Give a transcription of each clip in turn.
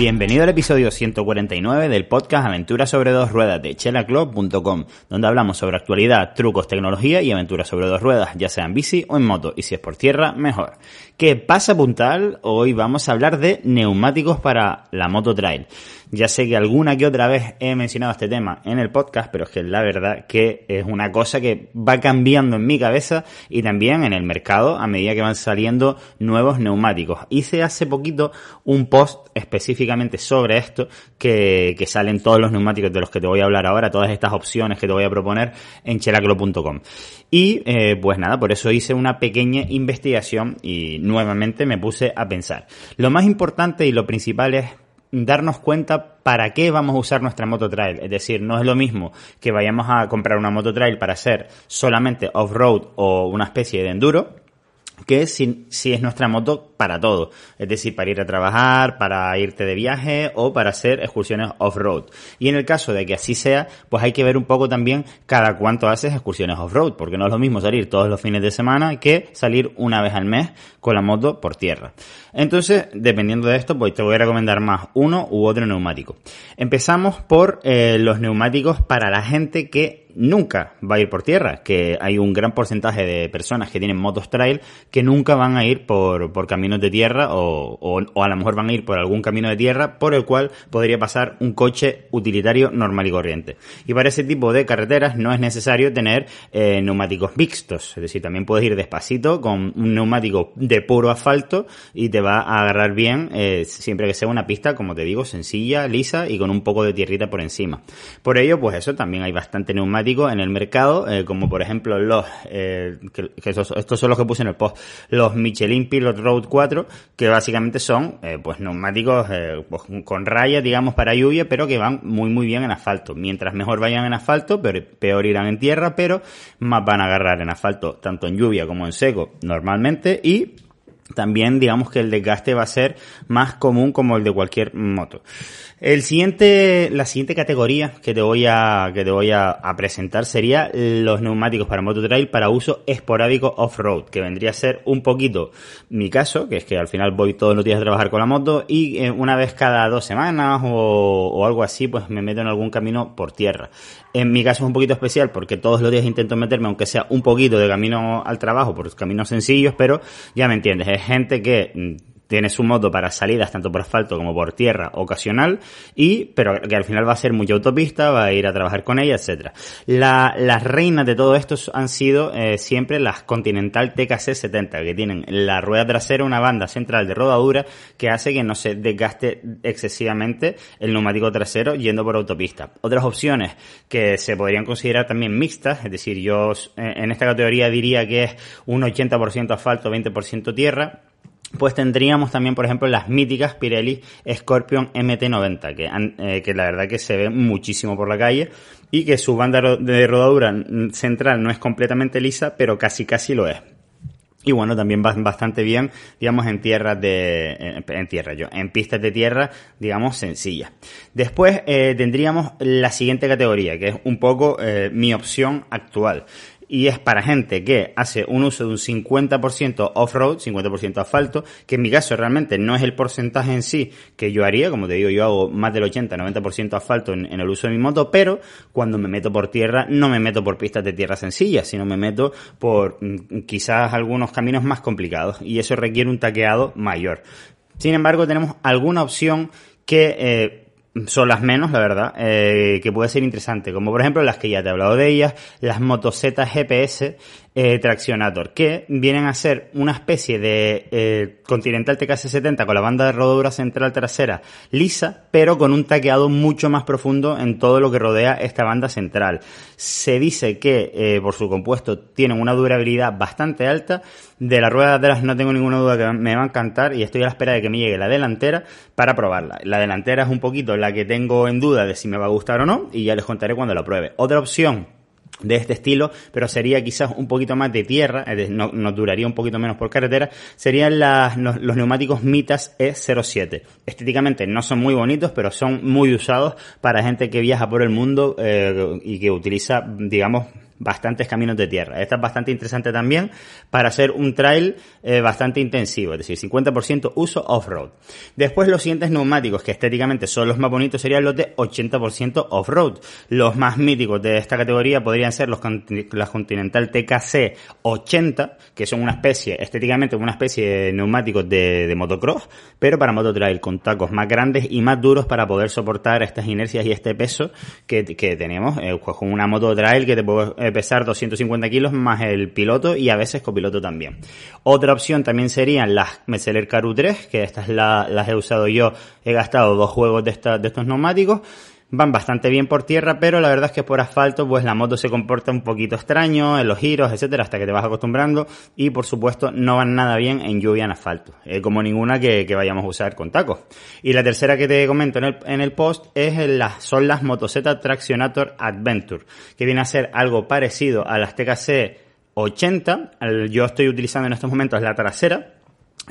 Bienvenido al episodio 149 del podcast Aventuras sobre dos ruedas de chelaclub.com, donde hablamos sobre actualidad, trucos, tecnología y aventuras sobre dos ruedas, ya sea en bici o en moto, y si es por tierra, mejor. ¿Qué pasa puntal? Hoy vamos a hablar de neumáticos para la moto trail. Ya sé que alguna que otra vez he mencionado este tema en el podcast, pero es que la verdad que es una cosa que va cambiando en mi cabeza y también en el mercado a medida que van saliendo nuevos neumáticos. Hice hace poquito un post sobre esto que, que salen todos los neumáticos de los que te voy a hablar ahora, todas estas opciones que te voy a proponer en chelaclo.com. Y eh, pues nada, por eso hice una pequeña investigación y nuevamente me puse a pensar. Lo más importante y lo principal es darnos cuenta para qué vamos a usar nuestra moto trail. Es decir, no es lo mismo que vayamos a comprar una moto trail para hacer solamente off-road o una especie de enduro, que si, si, es nuestra moto para todo. Es decir, para ir a trabajar, para irte de viaje o para hacer excursiones off-road. Y en el caso de que así sea, pues hay que ver un poco también cada cuánto haces excursiones off-road, porque no es lo mismo salir todos los fines de semana que salir una vez al mes con la moto por tierra. Entonces, dependiendo de esto, pues te voy a recomendar más uno u otro neumático. Empezamos por eh, los neumáticos para la gente que nunca va a ir por tierra, que hay un gran porcentaje de personas que tienen motos trail que nunca van a ir por, por caminos de tierra o, o, o, a lo mejor van a ir por algún camino de tierra por el cual podría pasar un coche utilitario normal y corriente. Y para ese tipo de carreteras no es necesario tener eh, neumáticos mixtos, es decir, también puedes ir despacito con un neumático de puro asfalto y te va a agarrar bien eh, siempre que sea una pista, como te digo, sencilla, lisa y con un poco de tierrita por encima. Por ello, pues eso, también hay bastante neumático en el mercado, eh, como por ejemplo los, eh, que, estos, estos, son los que puse en el post, los Michelin Pilot Road 4, que básicamente son eh, pues neumáticos pues, con rayas, digamos, para lluvia, pero que van muy muy bien en asfalto. Mientras mejor vayan en asfalto, peor, peor irán en tierra, pero más van a agarrar en asfalto, tanto en lluvia como en seco normalmente, y también digamos que el desgaste va a ser más común como el de cualquier moto. El siguiente, la siguiente categoría que te voy a, que te voy a, presentar sería los neumáticos para moto trail para uso esporádico off-road, que vendría a ser un poquito mi caso, que es que al final voy todos los días a trabajar con la moto y eh, una vez cada dos semanas o, algo así, pues me meto en algún camino por tierra. En mi caso es un poquito especial porque todos los días intento meterme, aunque sea un poquito de camino al trabajo, por caminos sencillos, pero ya me entiendes, es gente que tiene su moto para salidas tanto por asfalto como por tierra ocasional y pero que al final va a ser mucha autopista va a ir a trabajar con ella etcétera. La, las reinas de todo esto han sido eh, siempre las Continental TKC 70 que tienen la rueda trasera una banda central de rodadura que hace que no se desgaste excesivamente el neumático trasero yendo por autopista. Otras opciones que se podrían considerar también mixtas es decir yo eh, en esta categoría diría que es un 80% asfalto 20% tierra pues tendríamos también, por ejemplo, las míticas Pirelli Scorpion MT90, que, eh, que la verdad que se ven muchísimo por la calle y que su banda de rodadura central no es completamente lisa, pero casi casi lo es. Y bueno, también van bastante bien, digamos, en tierras de, en, en tierra yo, en pistas de tierra, digamos, sencillas. Después eh, tendríamos la siguiente categoría, que es un poco eh, mi opción actual y es para gente que hace un uso de un 50% off-road, 50% asfalto, que en mi caso realmente no es el porcentaje en sí que yo haría, como te digo, yo hago más del 80-90% asfalto en, el uso de mi moto, pero cuando me meto por tierra, no me meto por pistas de tierra sencillas, sino me meto por mm, quizás algunos caminos más complicados y eso requiere un taqueado mayor. Sin embargo, tenemos alguna opción que eh, son las menos, la verdad, eh, que puede ser interesante, como por ejemplo las que ya te he hablado de ellas, las motosetas GPS, eh, Traccionator, que vienen a ser una especie de eh, Continental TKC70 con la banda de rodadura central trasera lisa, pero con un taqueado mucho más profundo en todo lo que rodea esta banda central. Se dice que eh, por su compuesto tienen una durabilidad bastante alta. De la rueda de atrás no tengo ninguna duda que me va a encantar y estoy a la espera de que me llegue la delantera para probarla. La delantera es un poquito la que tengo en duda de si me va a gustar o no y ya les contaré cuando la pruebe. Otra opción de este estilo, pero sería quizás un poquito más de tierra, nos duraría un poquito menos por carretera, serían los, neumáticos Mitas E07. Estéticamente no son muy bonitos, pero son muy usados para gente que viaja por el mundo eh, y que utiliza, digamos, bastantes caminos de tierra. Esta es bastante interesante también para hacer un trail eh, bastante intensivo, es decir, 50% uso off-road. Después los siguientes neumáticos, que estéticamente son los más bonitos, serían los de 80% off-road. Los más míticos de esta categoría podrían ser los, las Continental TKC 80, que son una especie, estéticamente una especie de neumáticos de, motocross, pero para mototrail, con tacos más grandes y más duros para poder soportar estas inercias y este peso que, tenemos, eh, con una mototrail que te puede eh, pesar 250 kilos más el piloto y a veces copiloto también. Otra opción también serían las Metzeler Caru 3, que estas las he usado yo, he gastado dos juegos de, de estos neumáticos van bastante bien por tierra, pero la verdad es que por asfalto pues la moto se comporta un poquito extraño en los giros, etcétera, hasta que te vas acostumbrando y por supuesto no van nada bien en lluvia en asfalto, eh, como ninguna que, vayamos a usar con tacos. Y la tercera que te comento en el, en el post es la, son las Motoseta Traccionator Adventure, que viene a ser algo parecido a las TKC 80, yo estoy utilizando en estos momentos la trasera,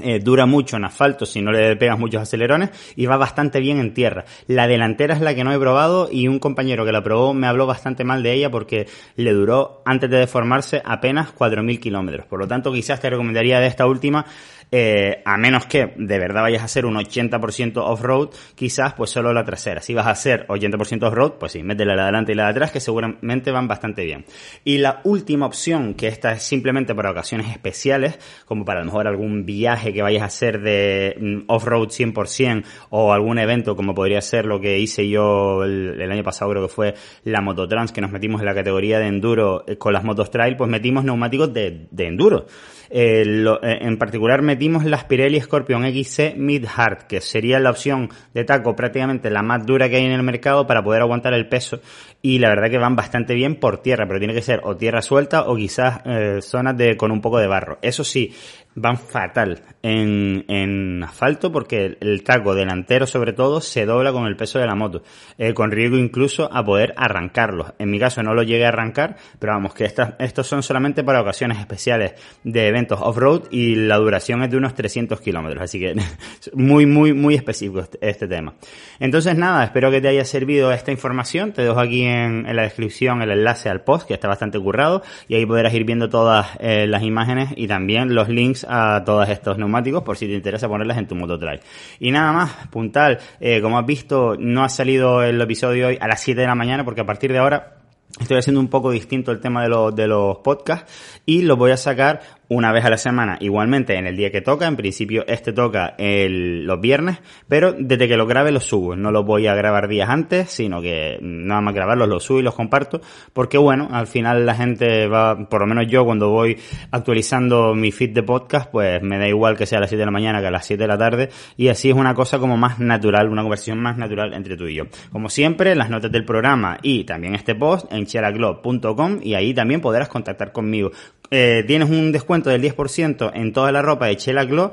eh, dura mucho en asfalto si no le pegas muchos acelerones y va bastante bien en tierra. La delantera es la que no he probado y un compañero que la probó me habló bastante mal de ella porque le duró antes de deformarse apenas 4.000 kilómetros. Por lo tanto, quizás te recomendaría de esta última eh, a menos que de verdad vayas a hacer un 80% off-road, quizás pues solo la trasera. Si vas a hacer 80% off-road, pues sí, métela la de adelante y la de atrás, que seguramente van bastante bien. Y la última opción, que esta es simplemente para ocasiones especiales, como para a lo mejor algún viaje que vayas a hacer de mm, off-road 100% o algún evento como podría ser lo que hice yo el, año pasado, creo que fue la Mototrans, que nos metimos en la categoría de enduro eh, con las motos trail, pues metimos neumáticos de, de enduro. Eh, eh, en particular metimos las Pirelli Scorpion XC Mid Hard, que sería la opción de taco prácticamente la más dura que hay en el mercado para poder aguantar el peso y la verdad que van bastante bien por tierra, pero tiene que ser o tierra suelta o quizás eh, zonas de con un poco de barro. Eso sí, van fatal en, asfalto porque el, taco delantero sobre todo se dobla con el peso de la moto, eh, con riesgo incluso a poder arrancarlos. En mi caso no lo llegué a arrancar, pero vamos, que estos son solamente para ocasiones especiales de eventos off-road y la duración es de unos 300 kilómetros, así que muy, muy, muy específico este, este, tema. Entonces nada, espero que te haya servido esta información, te dejo aquí en, en la descripción el enlace al post que está bastante currado y ahí podrás ir viendo todas eh, las imágenes y también los links a todos estos neumáticos por si te interesa ponerlas en tu mototrail. Y nada más, puntal, eh, como has visto, no ha salido el episodio hoy a las 7 de la mañana porque a partir de ahora Estoy haciendo un poco distinto el tema de los, de los podcasts y los voy a sacar una vez a la semana, igualmente en el día que toca. En principio este toca el, los viernes, pero desde que lo grabe los subo. No los voy a grabar días antes, sino que nada más grabarlos los subo y los comparto, porque bueno, al final la gente va, por lo menos yo cuando voy actualizando mi feed de podcast, pues me da igual que sea a las 7 de la mañana que a las 7 de la tarde, y así es una cosa como más natural, una conversación más natural entre tú y yo. Como siempre, las notas del programa y también este post en cheraglob.com y ahí también podrás contactar conmigo. Eh, tienes un descuento del 10% en toda la ropa de Chela Glow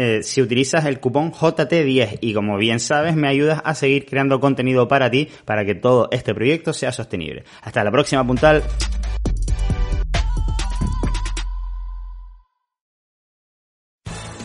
eh, si utilizas el cupón JT10 y como bien sabes me ayudas a seguir creando contenido para ti para que todo este proyecto sea sostenible. Hasta la próxima puntal.